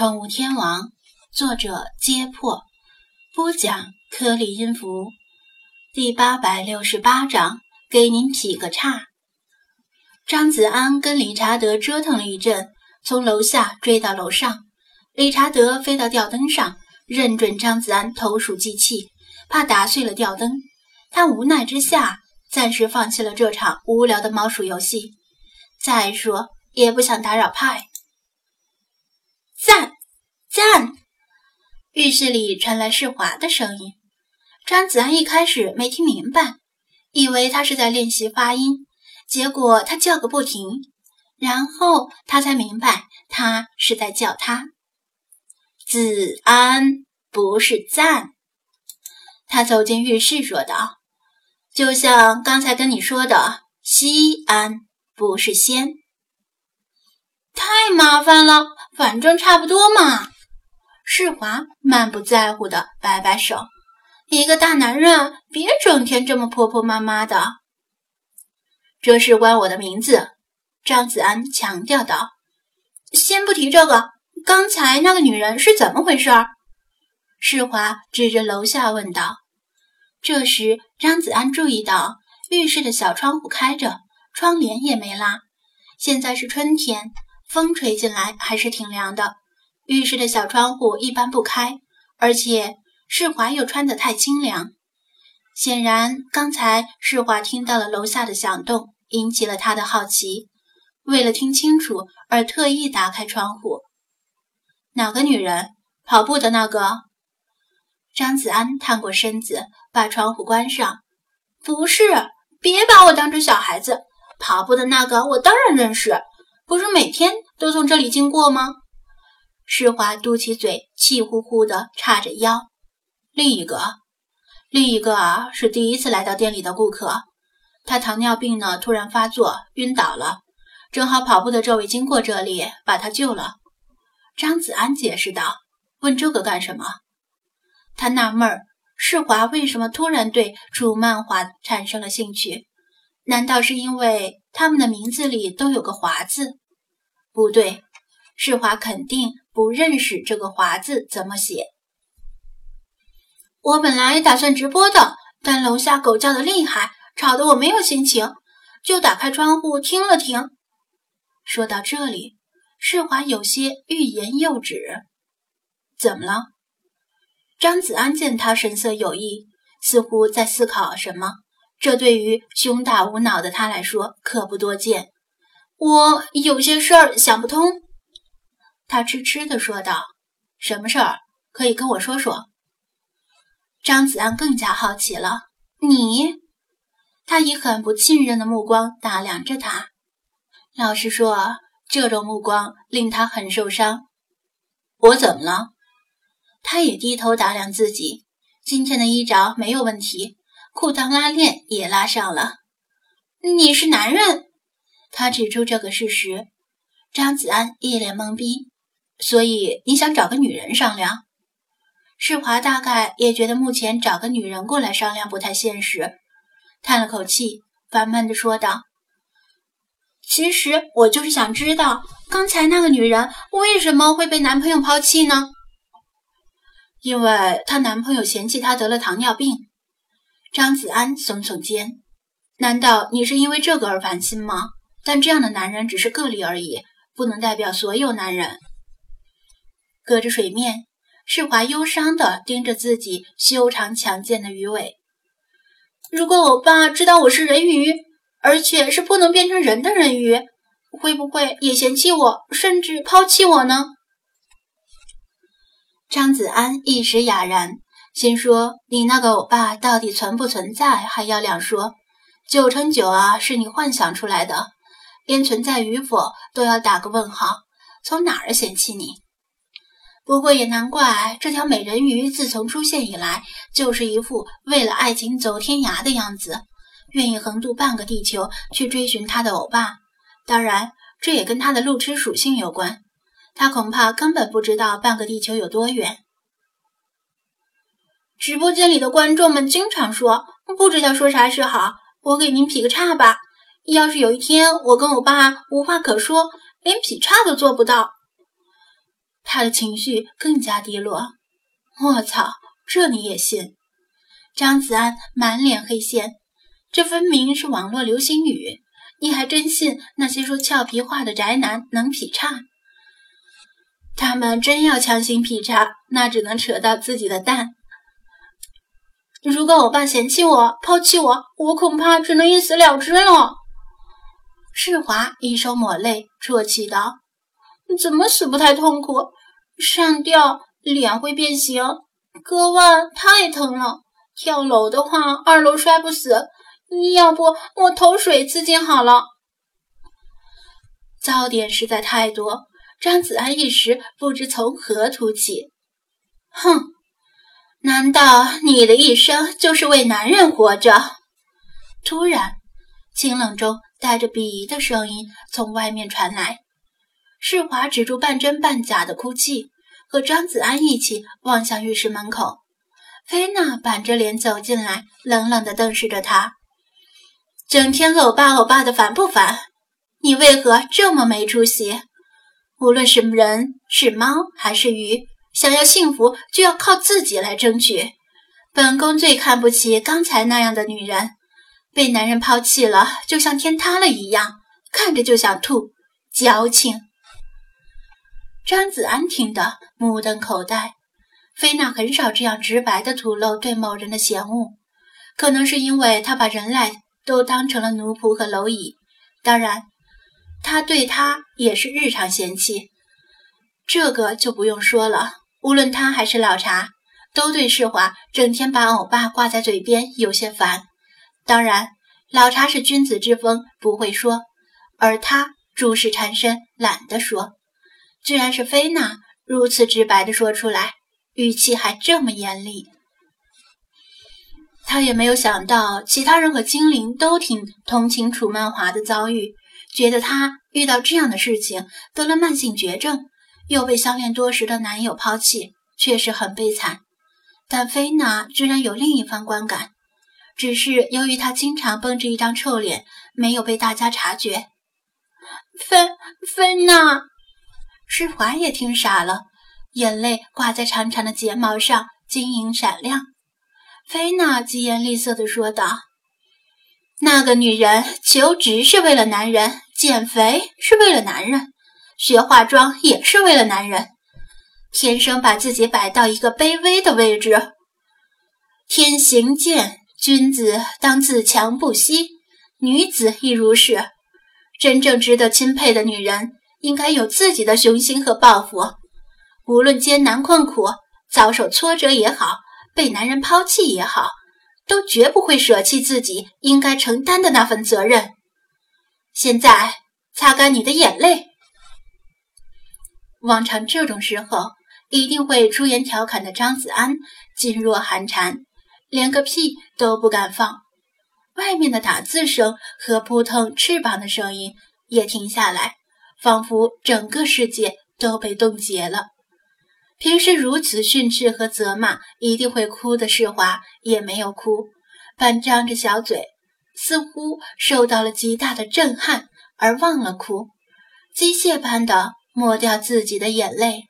宠物天王》，作者：揭破，播讲：颗粒音符，第八百六十八章，给您劈个叉。张子安跟理查德折腾了一阵，从楼下追到楼上。理查德飞到吊灯上，认准张子安投鼠忌器，怕打碎了吊灯。他无奈之下，暂时放弃了这场无聊的猫鼠游戏。再说，也不想打扰派。赞赞！浴室里传来世华的声音。张子安一开始没听明白，以为他是在练习发音，结果他叫个不停。然后他才明白，他是在叫他子安，不是赞。他走进浴室，说道：“就像刚才跟你说的，西安不是仙。”太麻烦了。反正差不多嘛。世华满不在乎的摆摆手：“一个大男人，别整天这么婆婆妈妈的。”这事关我的名字，张子安强调道。“先不提这个，刚才那个女人是怎么回事？”世华指着楼下问道。这时，张子安注意到浴室的小窗户开着，窗帘也没拉。现在是春天。风吹进来还是挺凉的，浴室的小窗户一般不开，而且世华又穿得太清凉。显然，刚才世华听到了楼下的响动，引起了他的好奇，为了听清楚而特意打开窗户。哪个女人？跑步的那个？张子安探过身子，把窗户关上。不是，别把我当成小孩子。跑步的那个，我当然认识。不是每天都从这里经过吗？世华嘟起嘴，气呼呼地叉着腰。另一个，另一个啊，是第一次来到店里的顾客。他糖尿病呢，突然发作，晕倒了，正好跑步的这位经过这里，把他救了。张子安解释道：“问这个干什么？”他纳闷儿，世华为什么突然对主漫画产生了兴趣？难道是因为他们的名字里都有个“华”字？不对，世华肯定不认识这个“华”字怎么写。我本来打算直播的，但楼下狗叫的厉害，吵得我没有心情，就打开窗户听了听。说到这里，世华有些欲言又止。怎么了？张子安见他神色有异，似乎在思考什么。这对于胸大无脑的他来说可不多见。我有些事儿想不通，他痴痴地说道：“什么事儿？可以跟我说说。”张子安更加好奇了。你？他以很不信任的目光打量着他。老实说，这种目光令他很受伤。我怎么了？他也低头打量自己，今天的衣着没有问题，裤裆拉链也拉上了。你是男人。他指出这个事实，张子安一脸懵逼。所以你想找个女人商量？世华大概也觉得目前找个女人过来商量不太现实，叹了口气，烦闷地说道：“其实我就是想知道，刚才那个女人为什么会被男朋友抛弃呢？因为她男朋友嫌弃她得了糖尿病。”张子安耸耸肩：“难道你是因为这个而烦心吗？”但这样的男人只是个例而已，不能代表所有男人。隔着水面，世华忧伤地盯着自己修长强健的鱼尾。如果我爸知道我是人鱼，而且是不能变成人的人鱼，会不会也嫌弃我，甚至抛弃我呢？张子安一时哑然，心说：“你那个欧巴到底存不存在，还要两说。九成九啊，是你幻想出来的。”连存在与否都要打个问号，从哪儿嫌弃你？不过也难怪，这条美人鱼自从出现以来，就是一副为了爱情走天涯的样子，愿意横渡半个地球去追寻他的欧巴。当然，这也跟他的路痴属性有关，他恐怕根本不知道半个地球有多远。直播间里的观众们经常说，不知道说啥是好，我给您劈个叉吧。要是有一天我跟我爸无话可说，连劈叉都做不到，他的情绪更加低落。我操，这你也信？张子安满脸黑线，这分明是网络流行语，你还真信那些说俏皮话的宅男能劈叉？他们真要强行劈叉，那只能扯到自己的蛋。如果我爸嫌弃我、抛弃我，我恐怕只能一死了之了。世华一手抹泪，啜泣道：“怎么死不太痛苦？上吊，脸会变形，割腕太疼了。跳楼的话，二楼摔不死。要不我投水自尽好了。”槽点实在太多，张子安一时不知从何吐起。哼。难道你的一生就是为男人活着？突然，清冷中带着鄙夷的声音从外面传来。世华止住半真半假的哭泣，和张子安一起望向浴室门口。菲娜板着脸走进来，冷冷地瞪视着他：“整天欧巴欧巴的，烦不烦？你为何这么没出息？无论是人、是猫还是鱼。”想要幸福，就要靠自己来争取。本宫最看不起刚才那样的女人，被男人抛弃了，就像天塌了一样，看着就想吐，矫情。张子安听得目瞪口呆。菲娜很少这样直白的吐露对某人的嫌恶，可能是因为她把人类都当成了奴仆和蝼蚁。当然，她对他也是日常嫌弃，这个就不用说了。无论他还是老茶，都对世华整天把欧巴挂在嘴边有些烦。当然，老茶是君子之风，不会说；而他诸事缠身，懒得说。居然是菲娜如此直白的说出来，语气还这么严厉。他也没有想到，其他人和精灵都挺同情楚曼华的遭遇，觉得他遇到这样的事情，得了慢性绝症。又被相恋多时的男友抛弃，确实很悲惨。但菲娜居然有另一番观感，只是由于他经常绷着一张臭脸，没有被大家察觉。菲菲娜，施华也听傻了，眼泪挂在长长的睫毛上，晶莹闪亮。菲娜疾言厉色地说道：“那个女人求职是为了男人，减肥是为了男人。”学化妆也是为了男人，天生把自己摆到一个卑微的位置。天行健，君子当自强不息，女子亦如是。真正值得钦佩的女人，应该有自己的雄心和抱负。无论艰难困苦，遭受挫折也好，被男人抛弃也好，都绝不会舍弃自己应该承担的那份责任。现在，擦干你的眼泪。往常这种时候，一定会出言调侃的张子安噤若寒蝉，连个屁都不敢放。外面的打字声和扑腾翅膀的声音也停下来，仿佛整个世界都被冻结了。平时如此训斥和责骂一定会哭的世华也没有哭，半张着小嘴，似乎受到了极大的震撼而忘了哭，机械般的。抹掉自己的眼泪。